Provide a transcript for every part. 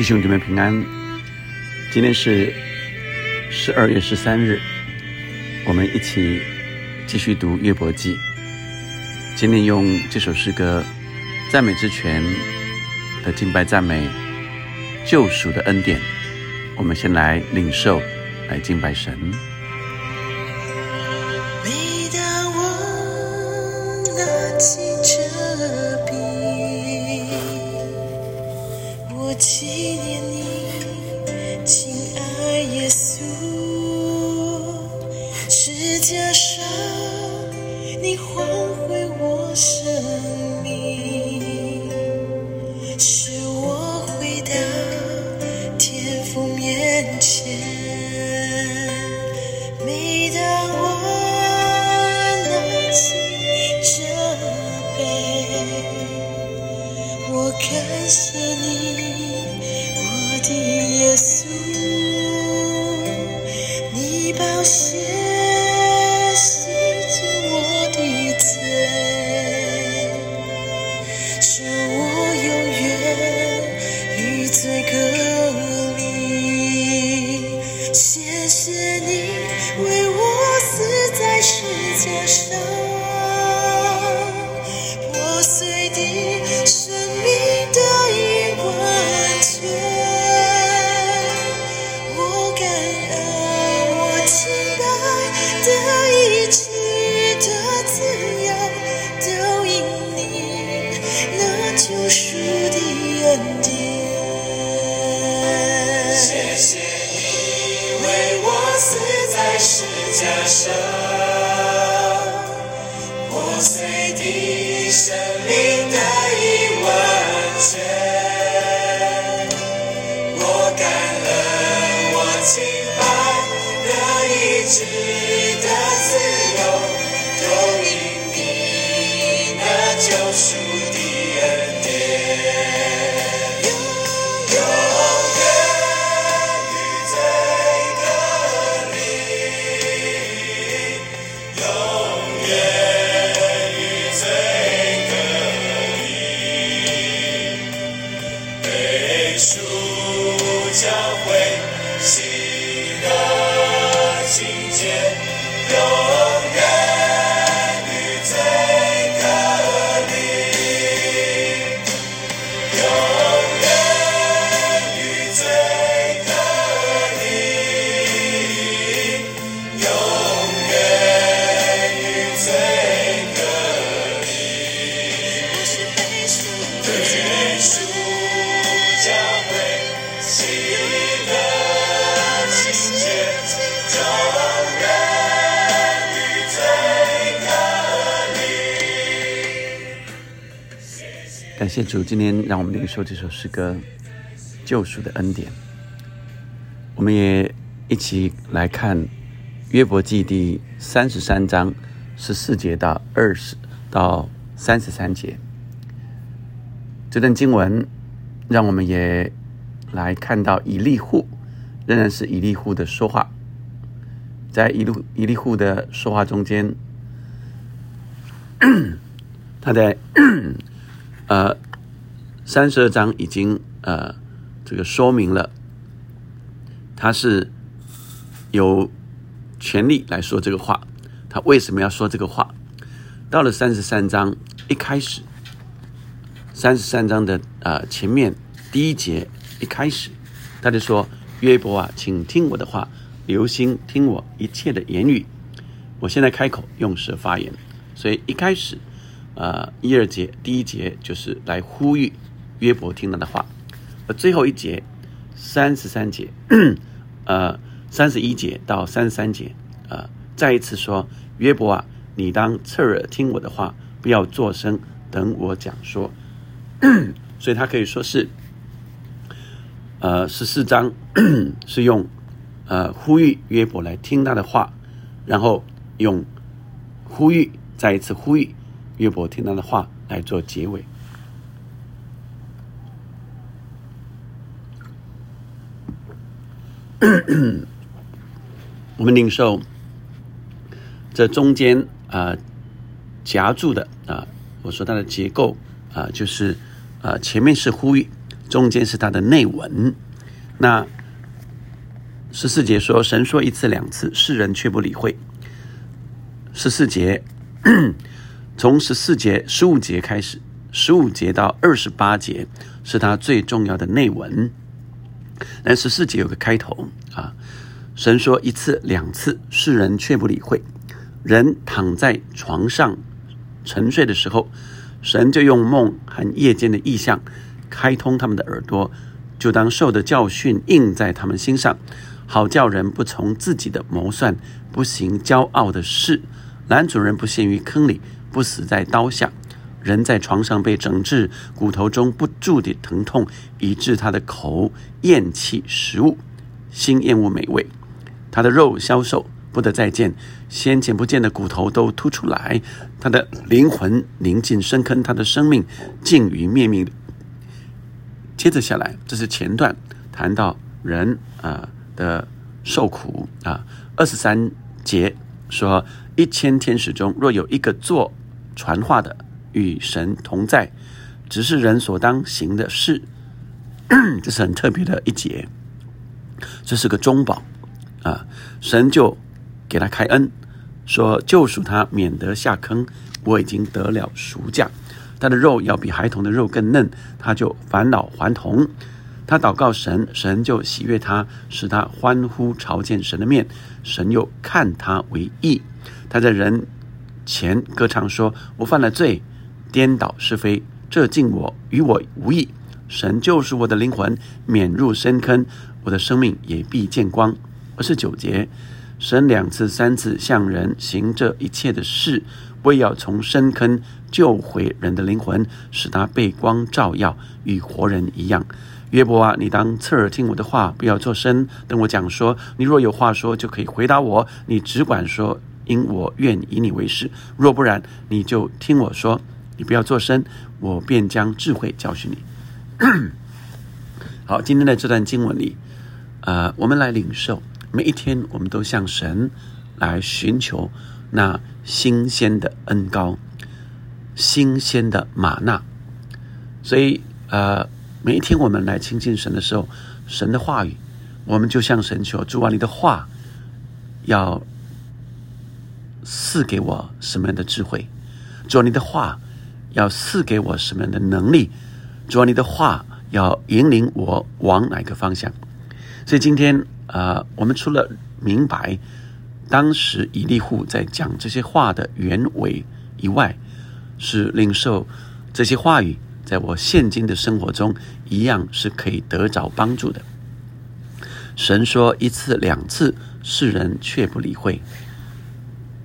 弟兄姊妹平安，今天是十二月十三日，我们一起继续读约伯记。今天用这首诗歌《赞美之泉》的敬拜赞美救赎的恩典，我们先来领受，来敬拜神。的感谢主，今天让我们领受这首诗歌《救赎的恩典》。我们也一起来看约伯记第三十三章十四节到二十到三十三节。这段经文让我们也来看到以利户，仍然是以利户的说话。在以利以利户的说话中间，他在呃，三十二章已经呃这个说明了，他是有权利来说这个话。他为什么要说这个话？到了三十三章一开始，三十三章的呃前面第一节一开始，他就说：“约伯啊，请听我的话，留心听我一切的言语。我现在开口用舌发言。”所以一开始。呃，一二节第一节就是来呼吁约伯听他的话，而最后一节三十三节，呃，三十一节到三十三节，呃，再一次说约伯啊，你当侧耳听我的话，不要作声，等我讲说。所以他可以说是，呃，十四章是用呃呼吁约伯来听他的话，然后用呼吁再一次呼吁。约伯听他的话来做结尾。我们领受这中间啊夹住的啊，我说它的结构啊，就是啊前面是呼吁，中间是它的内文。那十四节说，神说一次两次，世人却不理会。十四节，从十四节、十五节开始，十五节到二十八节是他最重要的内文。但十四节有个开头啊，神说一次两次，世人却不理会。人躺在床上沉睡的时候，神就用梦和夜间的意象开通他们的耳朵，就当受的教训印在他们心上，好叫人不从自己的谋算，不行骄傲的事。男主人不陷于坑里，不死在刀下。人在床上被整治，骨头中不住的疼痛，以致他的口厌弃食物，心厌恶美味，他的肉消瘦，不得再见。先前不见的骨头都凸出来，他的灵魂临近深坑，他的生命尽于灭命。接着下来，这是前段谈到人啊的受苦啊，二十三节说一千天使中若有一个做传话的。与神同在，只是人所当行的事，这是很特别的一节。这是个中保啊，神就给他开恩，说救赎他，免得下坑。我已经得了赎价，他的肉要比孩童的肉更嫩，他就返老还童。他祷告神，神就喜悦他，使他欢呼朝见神的面。神又看他为义，他在人前歌唱说：“我犯了罪。”颠倒是非，这敬我与我无益。神就是我的灵魂，免入深坑，我的生命也必见光。二十九节，神两次、三次向人行这一切的事，为要从深坑救回人的灵魂，使他被光照耀，与活人一样。约伯啊，你当侧耳听我的话，不要作声。等我讲说，你若有话说，就可以回答我。你只管说，因我愿以你为师。若不然，你就听我说。你不要作声，我便将智慧教训你。好，今天的这段经文里，呃，我们来领受，每一天我们都向神来寻求那新鲜的恩膏、新鲜的玛纳。所以，呃，每一天我们来亲近神的时候，神的话语，我们就向神求：主啊，你的话要赐给我什么样的智慧？主，你的话。要赐给我什么样的能力？主，你的话要引领我往哪个方向？所以今天啊，我们除了明白当时以利户在讲这些话的原委以外，是领受这些话语在我现今的生活中一样是可以得着帮助的。神说一次两次，世人却不理会。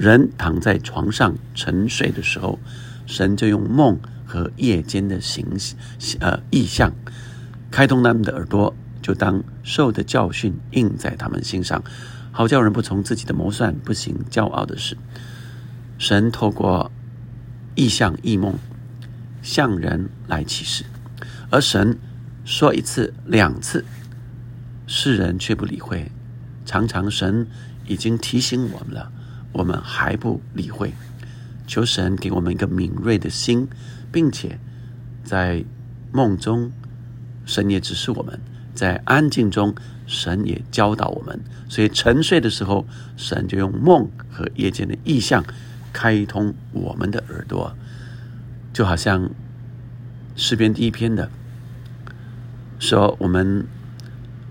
人躺在床上沉睡的时候。神就用梦和夜间的形呃意象，开通他们的耳朵，就当受的教训印在他们心上，好叫人不从自己的谋算，不行骄傲的事。神透过意象异梦向人来启示，而神说一次两次，世人却不理会。常常神已经提醒我们了，我们还不理会。求神给我们一个敏锐的心，并且在梦中，神也指示我们；在安静中，神也教导我们。所以沉睡的时候，神就用梦和夜间的意象开通我们的耳朵，就好像诗篇第一篇的说：“我们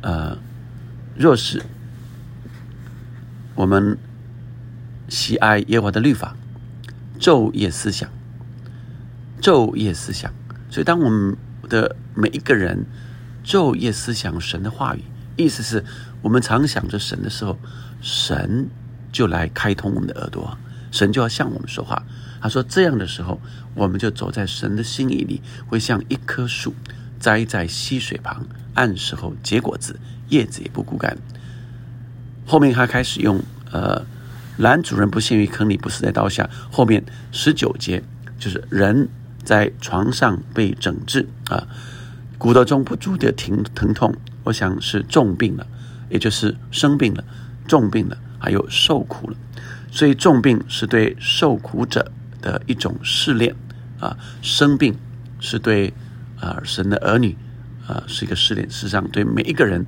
呃，若是我们喜爱耶和华的律法。”昼夜思想，昼夜思想。所以，当我们的每一个人昼夜思想神的话语，意思是我们常想着神的时候，神就来开通我们的耳朵，神就要向我们说话。他说：“这样的时候，我们就走在神的心意里，会像一棵树栽在溪水旁，按时候结果子，叶子也不枯干。”后面他开始用呃。男主人不陷于坑里，不死在刀下。后面十九节就是人在床上被整治啊，骨头中不住的疼疼痛，我想是重病了，也就是生病了，重病了，还有受苦了。所以重病是对受苦者的一种试炼啊，生病是对啊神的儿女啊是一个试炼，事实上对每一个人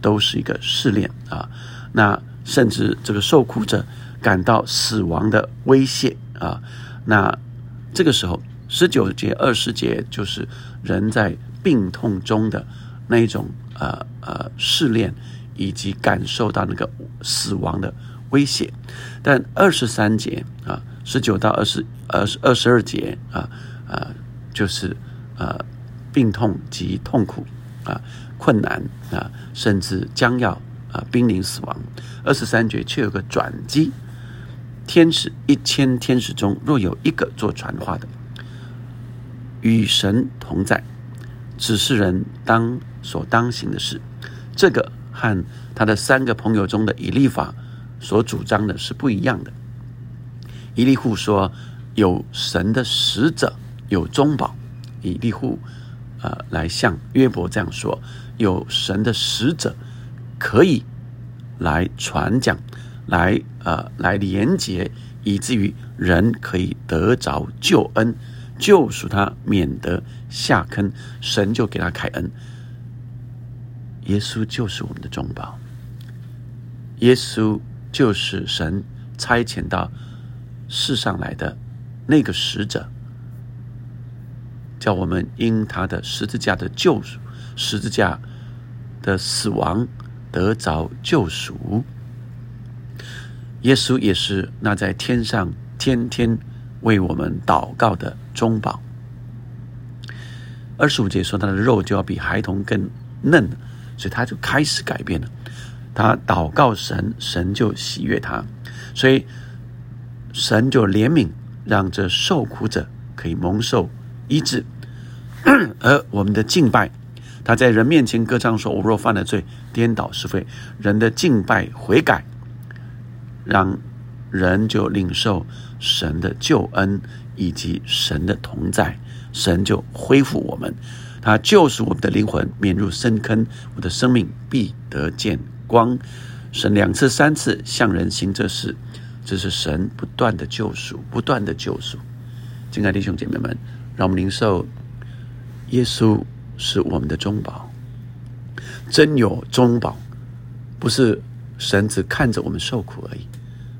都是一个试炼啊。那甚至这个受苦者感到死亡的威胁啊。那这个时候，十九节、二十节就是人在病痛中的那一种呃呃试炼，以及感受到那个死亡的威胁。但二十三节啊，十九到二十二十二十二节啊啊，就是呃病痛及痛苦啊困难啊，甚至将要啊濒临死亡。二十三节却有个转机。天使一千天使中，若有一个做传话的，与神同在，指示人当所当行的事。这个和他的三个朋友中的以利法所主张的是不一样的。以利户说有神的使者有中保，以利户呃来向约伯这样说：有神的使者可以来传讲。来，呃，来连接，以至于人可以得着救恩，救赎他，免得下坑。神就给他开恩。耶稣就是我们的中保，耶稣就是神差遣到世上来的那个使者，叫我们因他的十字架的救赎，十字架的死亡得着救赎。耶稣也是那在天上天天为我们祷告的中保。二十五节说他的肉就要比孩童更嫩，所以他就开始改变了。他祷告神，神就喜悦他，所以神就怜悯，让这受苦者可以蒙受医治。而我们的敬拜，他在人面前歌唱说：“我若犯了罪，颠倒是非，人的敬拜悔改。”让人就领受神的救恩以及神的同在，神就恢复我们，他救赎我们的灵魂，免入深坑，我的生命必得见光。神两次、三次向人行这事，这是神不断的救赎，不断的救赎。亲爱弟兄姐妹们，让我们领受耶稣是我们的中保，真有中保，不是。神只看着我们受苦而已。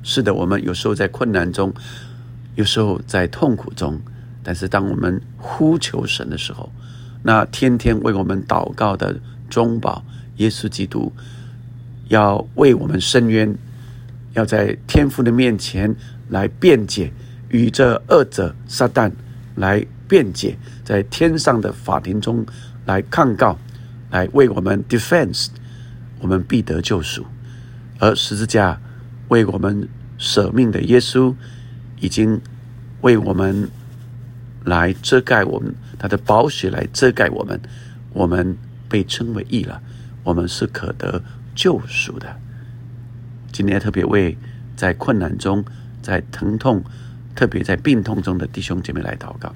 是的，我们有时候在困难中，有时候在痛苦中，但是当我们呼求神的时候，那天天为我们祷告的中保耶稣基督，要为我们伸冤，要在天父的面前来辩解，与这恶者撒旦来辩解，在天上的法庭中来抗告，来为我们 defense，我们必得救赎。而十字架为我们舍命的耶稣，已经为我们来遮盖我们，他的宝血来遮盖我们，我们被称为义了，我们是可得救赎的。今天特别为在困难中、在疼痛、特别在病痛中的弟兄姐妹来祷告，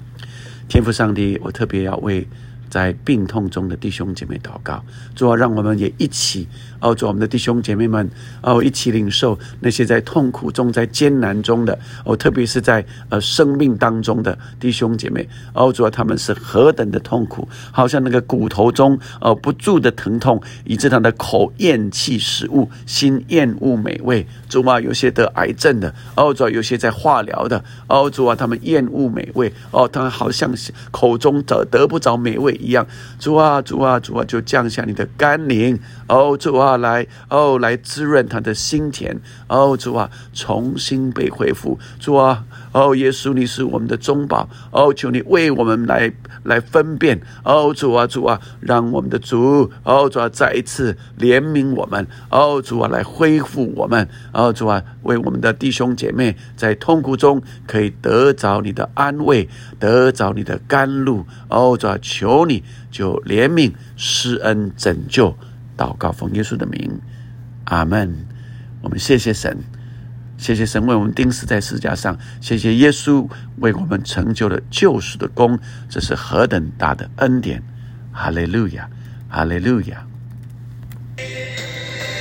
天赋上帝，我特别要为。在病痛中的弟兄姐妹祷告，主啊，让我们也一起哦，主我们的弟兄姐妹们哦，一起领受那些在痛苦中、在艰难中的哦，特别是在呃生命当中的弟兄姐妹哦，主啊，他们是何等的痛苦，好像那个骨头中哦不住的疼痛，以致他的口厌弃食物，心厌恶美味。主啊，有些得癌症的哦，主啊，有些在化疗的哦，主啊，他们厌恶美味哦，他们好像口中得得不着美味。一样，主啊，主啊，主啊，就降下你的甘霖，哦，主啊，来，哦，来滋润他的心田，哦，主啊，重新被恢复，主啊，哦，耶稣，你是我们的中保，哦，求你为我们来来分辨，哦，主啊，主啊，让我们的主，哦，主啊，再一次怜悯我们，哦，主啊，来恢复我们，哦，主啊，为我们的弟兄姐妹在痛苦中可以得着你的安慰，得着你的甘露，哦，主啊，求。你就怜悯、施恩、拯救，祷告奉耶稣的名，阿门。我们谢谢神，谢谢神为我们钉死在十字架上，谢谢耶稣为我们成就了救赎的功，这是何等大的恩典！哈利路亚，哈利路亚。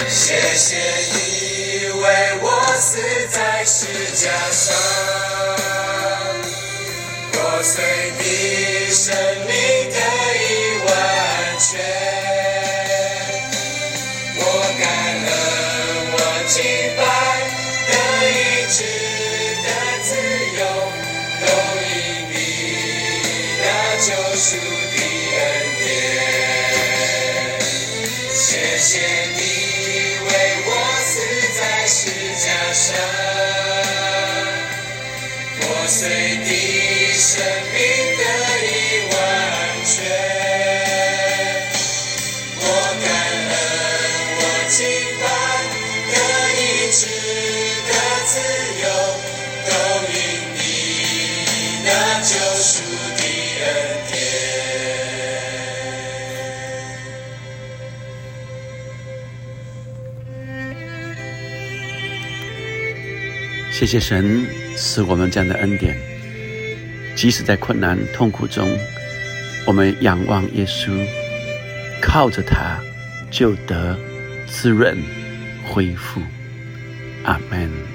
谢谢你为我死在十字架上，随你生命得以完全。我感恩，我敬拜，得意志的自由，都因你的救赎的恩。救赎的恩典。谢谢神赐我们这样的恩典，即使在困难痛苦中，我们仰望耶稣，靠着他就得滋润恢复。阿门。